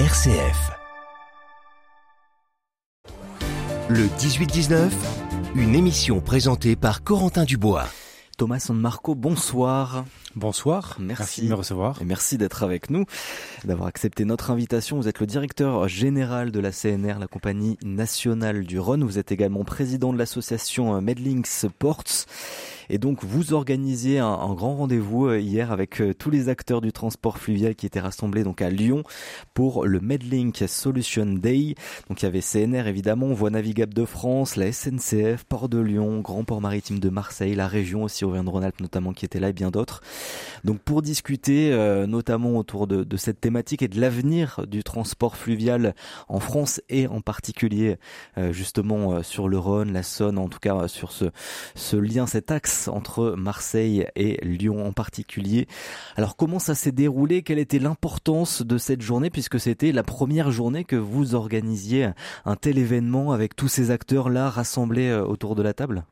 RCF. Le 18-19, une émission présentée par Corentin Dubois. Thomas San Marco, bonsoir. Bonsoir, merci, de me recevoir. Et merci d'être avec nous, d'avoir accepté notre invitation. Vous êtes le directeur général de la CNR, la compagnie nationale du Rhône. Vous êtes également président de l'association Medlinks Ports. Et donc vous organisiez un, un grand rendez-vous euh, hier avec euh, tous les acteurs du transport fluvial qui étaient rassemblés donc à Lyon pour le Medlink Solution Day. Donc il y avait CNR évidemment, Voie navigable de France, la SNCF, Port de Lyon, Grand Port Maritime de Marseille, la région aussi Auvergne-Rhône-Alpes notamment qui était là et bien d'autres. Donc pour discuter euh, notamment autour de, de, cette thématique et de l'avenir du transport fluvial en France et en particulier euh, justement euh, sur le Rhône, la Saône, en tout cas sur ce, ce lien, cet axe entre Marseille et Lyon en particulier. Alors comment ça s'est déroulé? Quelle était l'importance de cette journée puisque c'était la première journée que vous organisiez un tel événement avec tous ces acteurs là rassemblés autour de la table?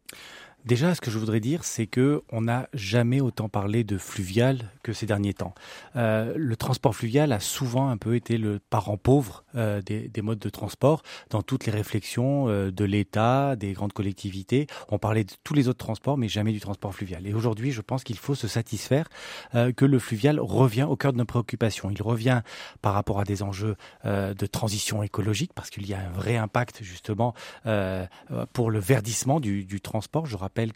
Déjà, ce que je voudrais dire, c'est que on n'a jamais autant parlé de fluvial que ces derniers temps. Euh, le transport fluvial a souvent un peu été le parent pauvre euh, des, des, modes de transport dans toutes les réflexions euh, de l'État, des grandes collectivités. On parlait de tous les autres transports, mais jamais du transport fluvial. Et aujourd'hui, je pense qu'il faut se satisfaire euh, que le fluvial revient au cœur de nos préoccupations. Il revient par rapport à des enjeux euh, de transition écologique, parce qu'il y a un vrai impact justement euh, pour le verdissement du, du transport.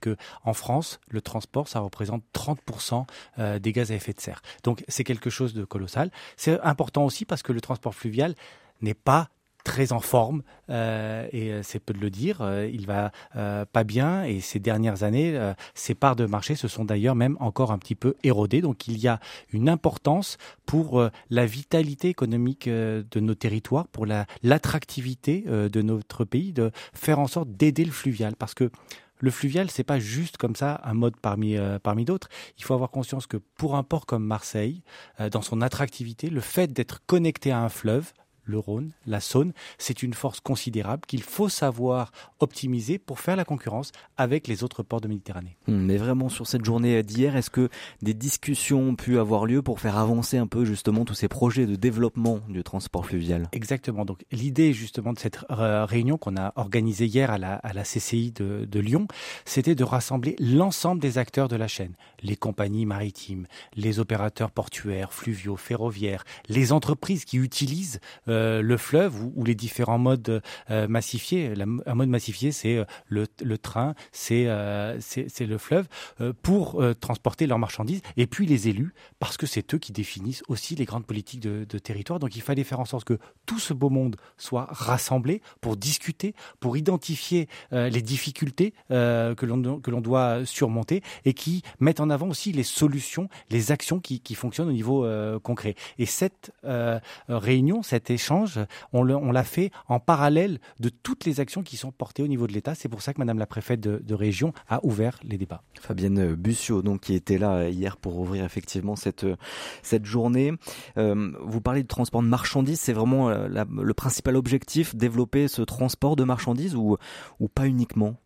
Que en France, le transport, ça représente 30% euh, des gaz à effet de serre. Donc c'est quelque chose de colossal. C'est important aussi parce que le transport fluvial n'est pas très en forme euh, et euh, c'est peu de le dire. Il va pas bien et ces dernières années, ses parts de marché se sont d'ailleurs même encore un petit peu érodées. Donc il y a une importance pour la vitalité économique de nos territoires, pour la l'attractivité de notre pays, de faire en sorte d'aider le fluvial parce que le fluvial, c'est pas juste comme ça un mode parmi euh, parmi d'autres. Il faut avoir conscience que pour un port comme Marseille, euh, dans son attractivité, le fait d'être connecté à un fleuve, le Rhône, la Saône, c'est une force considérable qu'il faut savoir optimiser pour faire la concurrence avec les autres ports de Méditerranée. Mais vraiment sur cette journée d'hier, est-ce que des discussions ont pu avoir lieu pour faire avancer un peu justement tous ces projets de développement du transport fluvial? Exactement. Donc l'idée justement de cette réunion qu'on a organisée hier à la, à la CCI de, de Lyon, c'était de rassembler l'ensemble des acteurs de la chaîne, les compagnies maritimes, les opérateurs portuaires, fluviaux, ferroviaires, les entreprises qui utilisent euh, le fleuve ou, les différents modes euh, massifiés. Un mode massifié, c'est euh, le, train, c'est euh, le fleuve, euh, pour euh, transporter leurs marchandises. Et puis les élus, parce que c'est eux qui définissent aussi les grandes politiques de, territoire. Donc il fallait faire en sorte que tout ce beau monde soit rassemblé pour discuter, pour identifier les difficultés que l'on doit surmonter et qui mettent en avant aussi les solutions, les actions qui, qui fonctionnent au niveau concret. Et cette réunion, cet échange, échange, on l'a fait en parallèle de toutes les actions qui sont portées au niveau de l'État. C'est pour ça que Madame la préfète de, de, région a ouvert les débats. Fabienne Bussiot, donc, qui était là hier pour ouvrir effectivement cette, cette journée. Euh, vous parlez de transport de marchandises, c'est vraiment euh, la, le principal objectif, développer ce transport de marchandises ou, ou pas uniquement?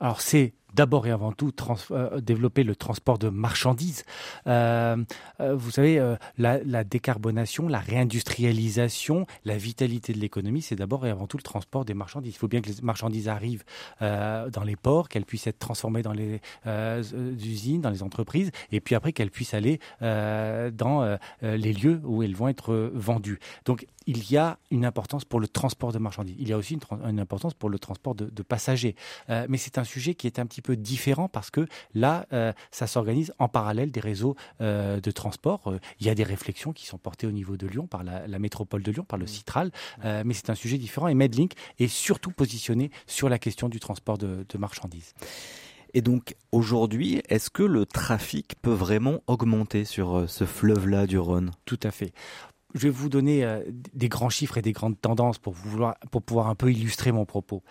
Alors c'est d'abord et avant tout euh, développer le transport de marchandises. Euh, euh, vous savez, la, décarbonation, la réindustrialisation, la vitalité de l'économie, c'est d'abord et avant tout le transport des marchandises. Il faut bien que les marchandises arrivent dans les ports, qu'elles puissent être transformées dans les usines, dans les entreprises, et puis après qu'elles puissent aller dans les lieux où elles vont être vendues. Donc il y a une importance pour le transport de marchandises. Il y a aussi une, importance pour le transport de, de passagers. mais c'est un sujet qui est un petit peu différent parce que là, euh, ça s'organise en parallèle des réseaux euh, de transport. Euh, il y a des réflexions qui sont portées au niveau de Lyon par la, la métropole de Lyon, par le Citral, euh, mais c'est un sujet différent. Et Medlink est surtout positionné sur la question du transport de, de marchandises. Et donc aujourd'hui, est-ce que le trafic peut vraiment augmenter sur ce fleuve-là du Rhône? Tout à fait je vais vous donner euh, des grands chiffres et des grandes tendances pour, pouvoir un peu illustrer mon propos.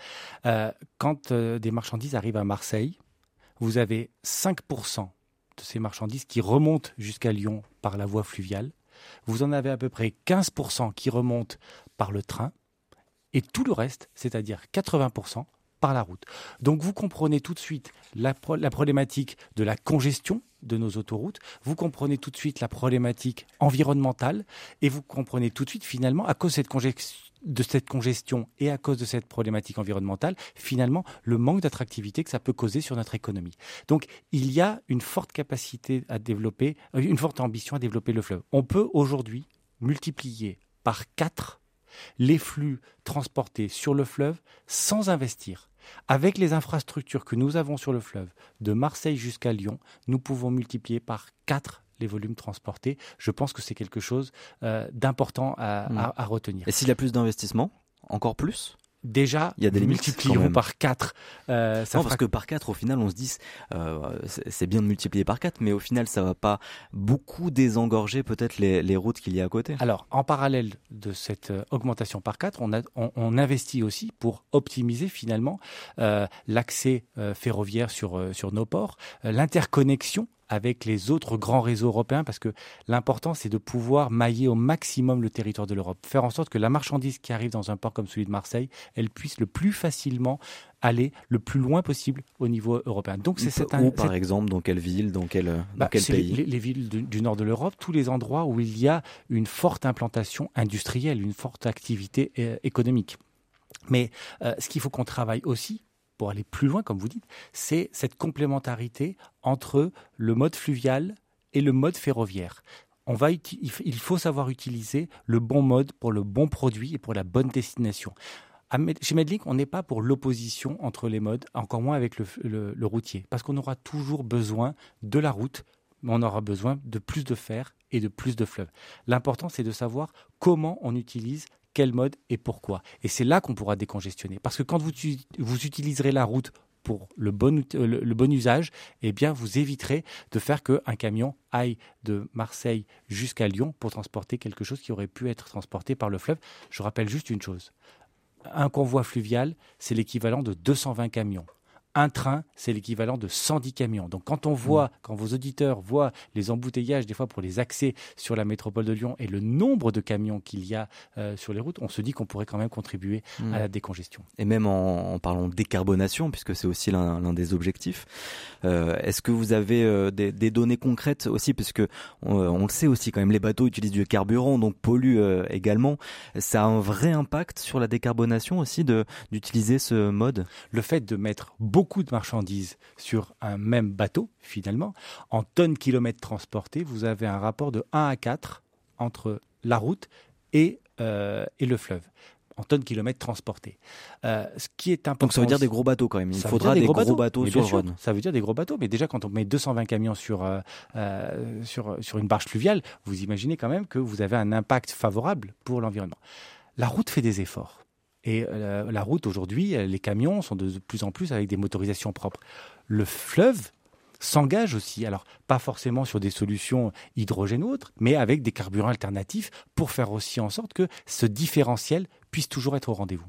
Euh, quand euh, des marchandises arrivent à Marseille, vous avez 5% de ces marchandises qui remontent jusqu'à Lyon par la voie fluviale. Vous en avez à peu près 15% qui remontent par le train. Et tout le reste, c'est-à-dire 80%, la route. Donc vous comprenez tout de suite la, la problématique de la congestion de nos autoroutes, vous comprenez tout de suite la problématique environnementale et vous comprenez tout de suite finalement à cause de cette congestion de cette congestion et à cause de cette problématique environnementale, finalement, le manque d'attractivité que ça peut causer sur notre économie. Donc, il y a une forte capacité à développer, euh, une forte ambition à développer le fleuve. On peut aujourd'hui multiplier par quatre les flux transportés sur le fleuve sans investir. Avec les infrastructures que nous avons sur le fleuve, de Marseille jusqu'à Lyon, nous pouvons multiplier par 4 les volumes transportés. Je pense que c'est quelque chose euh, d'important à, hmm. à, retenir. Et s'il y a plus d'investissement, encore plus? Déjà, il y a des multiplions par 4. Euh, non, parce que par 4, au final, on se dit, euh, c'est bien de multiplier par 4, mais au final, ça va pas beaucoup désengorger peut-être les, les, routes qu'il y a à côté. Alors, en parallèle de cette euh, augmentation par 4, on, a, on, on investit aussi pour optimiser finalement euh, l'accès ferroviaire sur, sur nos ports, l'interconnexion avec les autres grands réseaux européens parce que l'important c'est de pouvoir mailler au maximum le territoire de l'Europe, faire en sorte que la marchandise qui arrive dans un port comme celui de Marseille, elle puisse le plus facilement aller le plus loin possible au niveau européen. Donc c'est cette où par exemple dans quelle ville, dans quel, dans bah, quel pays? les, villes du, nord de l'Europe, tous les endroits où il y a une forte implantation industrielle, une forte activité euh, économique. Mais euh, ce qu'il faut qu'on travaille aussi, pour aller plus loin, comme vous dites, c'est cette complémentarité entre le mode fluvial et le mode ferroviaire. On va, il faut savoir utiliser le bon mode pour le bon produit et pour la bonne destination. Chez Medlink, on n'est pas pour l'opposition entre les modes, encore moins avec le, le routier, parce qu'on aura toujours besoin de la route, mais on aura besoin de plus de fer et de plus de fleuves. L'important, c'est de savoir comment on utilise quel mode et pourquoi. Et c'est là qu'on pourra décongestionner. Parce que quand vous, utiliserez la route pour le bon, le, bon usage, eh bien, vous éviterez de faire qu'un camion aille de Marseille jusqu'à Lyon pour transporter quelque chose qui aurait pu être transporté par le fleuve. Je rappelle juste une chose. Un convoi fluvial, c'est l'équivalent de 220 camions un train, c'est l'équivalent de 110 camions. Donc quand on voit, mm. quand vos auditeurs voient les embouteillages des fois pour les accès sur la métropole de Lyon et le nombre de camions qu'il y a euh, sur les routes, on se dit qu'on pourrait quand même contribuer à la mm. décongestion. Et même en, parlant de décarbonation, puisque c'est aussi l'un des objectifs, euh, est-ce que vous avez euh, des, données concrètes aussi, parce que on, le sait aussi quand même, les bateaux utilisent du carburant, donc polluent également. Ça a un vrai impact sur la décarbonation aussi d'utiliser ce mode? Le fait de mettre beaucoup beaucoup de marchandises sur un même bateau, finalement, en tonnes kilomètres transportés, vous avez un rapport de 1 à 4 entre la route et, euh, et le fleuve en tonnes kilomètres transportés. Euh, ce qui est important. Donc ça veut dire des gros bateaux quand même. Il faudra des, gros, bateaux, sur Rhône. Ça veut dire des gros bateaux, mais déjà quand on met 220 camions sur euh, sur sur une barge fluviale, vous imaginez quand même que vous avez un impact favorable pour l'environnement. La route fait des efforts. Et euh, la route aujourd'hui, les camions sont de plus en plus avec des motorisations propres. Le fleuve s'engage aussi, alors pas forcément sur des solutions hydrogène ou autres, mais avec des carburants alternatifs pour faire aussi en sorte que ce différentiel puisse toujours être au rendez-vous.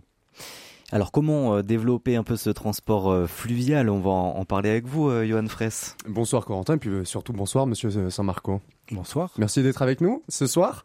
Alors comment euh, développer un peu ce transport euh, fluvial? On va en parler avec vous, Johan Fraisse. Bonsoir Corentin, et puis surtout bonsoir Monsieur Saint-Marco. Bonsoir. Merci d'être avec nous ce soir.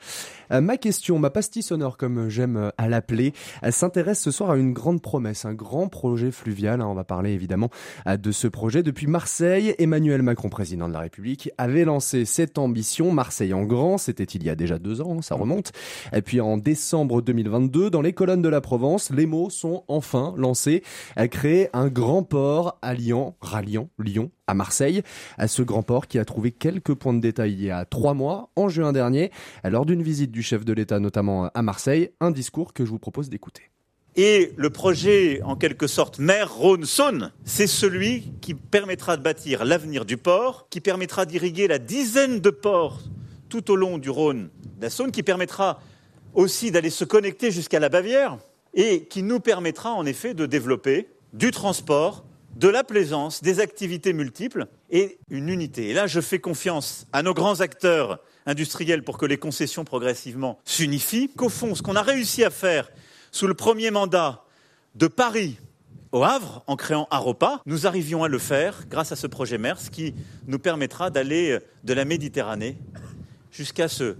Euh, ma question, ma pastille sonore comme j'aime euh, à l'appeler, s'intéresse ce soir à une grande promesse, un grand projet fluvial. Hein. on va parler évidemment euh, de ce projet. Depuis Marseille, Emmanuel Macron, président de la République, avait lancé cette ambition. Marseille en grand, c'était il y a déjà deux ans, ça remonte. Et puis en décembre 2022, dans les colonnes de la Provence, les mots sont enfin lancés. À créer un grand port alliant, ralliant Lyon à Marseille, à ce grand port qui a trouvé quelques points de détail il y a trois mois, en juin dernier, lors d'une visite du chef de l'État notamment à Marseille, un discours que je vous propose d'écouter. Et le projet, en quelque sorte, mer Rhône-Saône, c'est celui qui permettra de bâtir l'avenir du port, qui permettra d'irriguer la dizaine de ports tout au long du Rhône, la Saône, qui permettra aussi d'aller se connecter jusqu'à la Bavière et qui nous permettra en effet de développer du transport de la plaisance, des activités multiples et une unité. Et là, je fais confiance à nos grands acteurs industriels pour que les concessions progressivement s'unifient, qu'au fond, ce qu'on a réussi à faire sous le premier mandat de Paris au Havre, en créant Aropa, nous arrivions à le faire grâce à ce projet MERS qui nous permettra d'aller de la Méditerranée jusqu'à ce,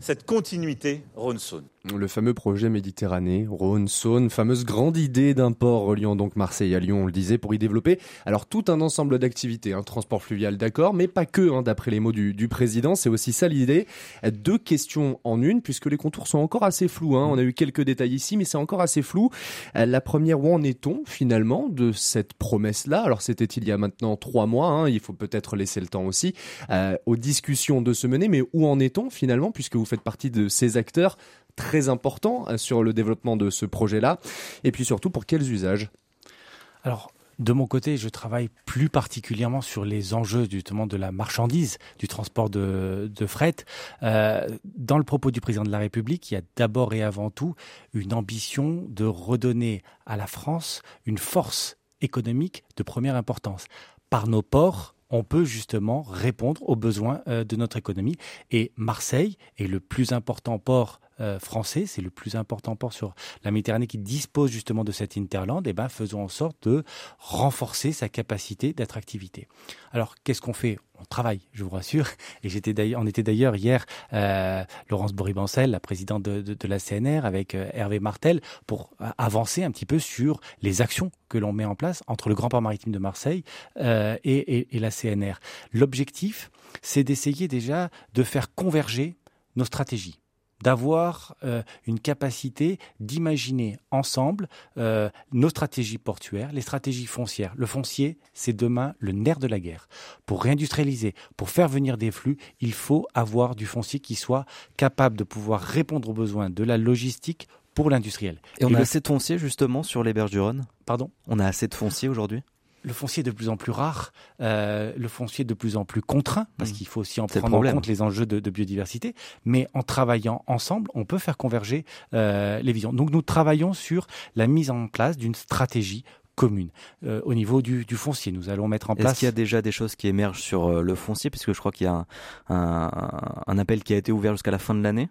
cette continuité Rhône-Saône. Le fameux projet Méditerranée, Rhône, Saône, fameuse grande idée d'un port reliant donc Marseille à Lyon, on le disait, pour y développer alors tout un ensemble d'activités, hein, transport fluvial d'accord, mais pas que, hein, d'après les mots du, du président, c'est aussi ça l'idée. Deux questions en une, puisque les contours sont encore assez flous, hein. on a eu quelques détails ici, mais c'est encore assez flou. La première, où en est-on finalement de cette promesse-là? Alors c'était il y a maintenant trois mois, hein, il faut peut-être laisser le temps aussi euh, aux discussions de se mener, mais où en est-on finalement, puisque vous faites partie de ces acteurs très important euh, sur le développement de ce projet-là Et puis surtout, pour quels usages? Alors, de mon côté, je travaille plus particulièrement sur les enjeux justement de la marchandise, du transport de, fret. Euh, dans le propos du président de la République, il y a d'abord et avant tout une ambition de redonner à la France une force économique de première importance. Par nos ports, on peut justement répondre aux besoins euh, de notre économie. Et Marseille est le plus important port euh, français, c'est le plus important port sur la Méditerranée qui dispose justement de cette interland, et eh ben faisons en sorte de renforcer sa capacité d'attractivité. Alors qu'est-ce qu'on fait? On travaille, je vous rassure. Et j'étais d'ailleurs, on était d'ailleurs hier euh, Laurence Boribancel, la présidente de, la CNR, avec euh, Hervé Martel, pour avancer un petit peu sur les actions que l'on met en place entre le Grand Port Maritime de Marseille et la CNR. L'objectif, c'est d'essayer déjà de faire converger nos stratégies d'avoir euh, une capacité d'imaginer ensemble euh, nos stratégies portuaires, les stratégies foncières. Le foncier, c'est demain le nerf de la guerre. Pour réindustrialiser, pour faire venir des flux, il faut avoir du foncier qui soit capable de pouvoir répondre aux besoins de la logistique pour l'industriel. Et on a assez de foncier justement sur les berges du Rhône? Pardon? On a assez de foncier aujourd'hui? Le foncier est de plus en plus rare, euh, le foncier est de plus en plus contraint, parce mmh. qu'il faut aussi en prendre en compte les enjeux de, biodiversité. Mais en travaillant ensemble, on peut faire converger euh, les visions. Donc nous travaillons sur la mise en place d'une stratégie commune. Euh, au niveau du, foncier, nous allons mettre en place. Est-ce qu'il y a déjà des choses qui émergent sur le foncier, puisque je crois qu'il y a un appel qui a été ouvert jusqu'à la fin de l'année?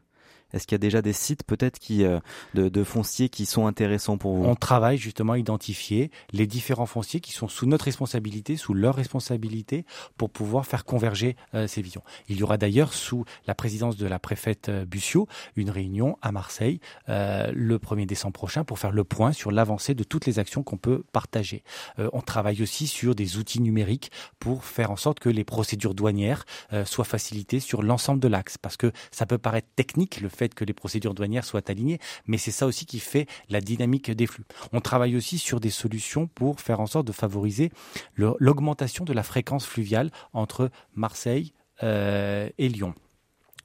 Est-ce qu'il y a déjà des sites peut-être qui euh, de, fonciers qui sont intéressants pour vous? On travaille justement à identifier les différents fonciers qui sont sous notre responsabilité, sous leur responsabilité, pour pouvoir faire converger euh, ces visions. Il y aura d'ailleurs sous la présidence de la préfète euh, Bussio une réunion à Marseille le 1er décembre prochain pour faire le point sur l'avancée de toutes les actions qu'on peut partager. on travaille aussi sur des outils numériques pour faire en sorte que les procédures douanières soient facilitées sur l'ensemble de l'axe, parce que ça peut paraître technique le fait que les procédures douanières soient alignées, mais c'est ça aussi qui fait la dynamique des flux. On travaille aussi sur des solutions pour faire en sorte de favoriser l'augmentation de la fréquence fluviale entre Marseille euh, et Lyon.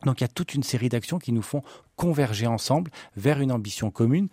Donc il y a toute une série d'actions qui nous font converger ensemble vers une ambition commune,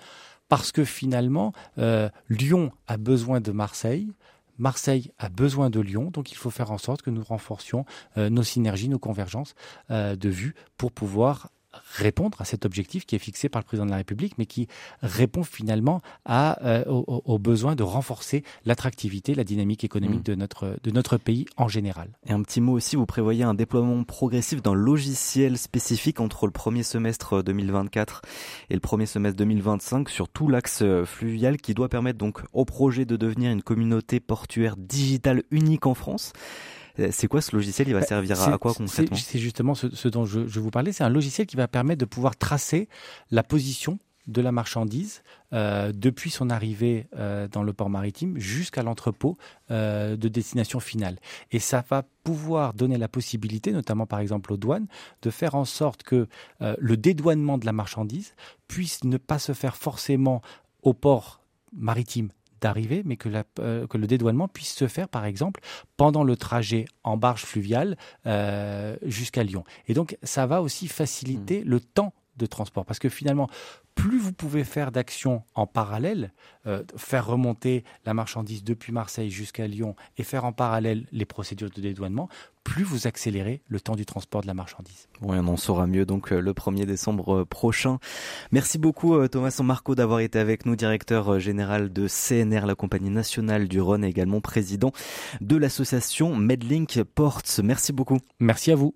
parce que finalement, euh, Lyon a besoin de Marseille, Marseille a besoin de Lyon, donc il faut faire en sorte que nous renforcions euh, nos synergies, nos convergences de vues pour pouvoir répondre à cet objectif qui est fixé par le président de la République, mais qui répond finalement à, euh, au, besoin de renforcer l'attractivité, la dynamique économique mmh. de, notre, de notre pays en général. Et un petit mot aussi, vous prévoyez un déploiement progressif d'un logiciel spécifique entre le premier semestre 2024 et le premier semestre 2025 sur tout l'axe euh, fluvial qui doit permettre donc au projet de devenir une communauté portuaire digitale unique en France. Euh, c'est quoi ce logiciel? Il va bah, servir à, quoi concrètement? C'est justement ce, dont je, vous parlais. C'est un logiciel qui va permettre de pouvoir tracer la position de la marchandise euh, depuis son arrivée euh, dans le port maritime jusqu'à l'entrepôt de destination finale. Et ça va pouvoir donner la possibilité, notamment par exemple aux douanes, de faire en sorte que le dédouanement de la marchandise puisse ne pas se faire forcément au port maritime d'arriver, mais que, euh, que, le dédouanement puisse se faire, par exemple, pendant le trajet en barge fluviale euh, jusqu'à Lyon. Et donc, ça va aussi faciliter mmh. le temps de transport, parce que finalement, plus vous pouvez faire d'actions en parallèle, euh, faire remonter la marchandise depuis Marseille jusqu'à Lyon et faire en parallèle les procédures de dédouanement, plus vous accélérez le temps du transport de la marchandise. Bon, on en saura mieux donc euh, le 1er décembre euh, prochain. Merci beaucoup Thomas Sanmarco d'avoir été avec nous, directeur général de CNR, la compagnie nationale du Rhône et également président de l'association Medlink Ports. Merci beaucoup. Merci à vous.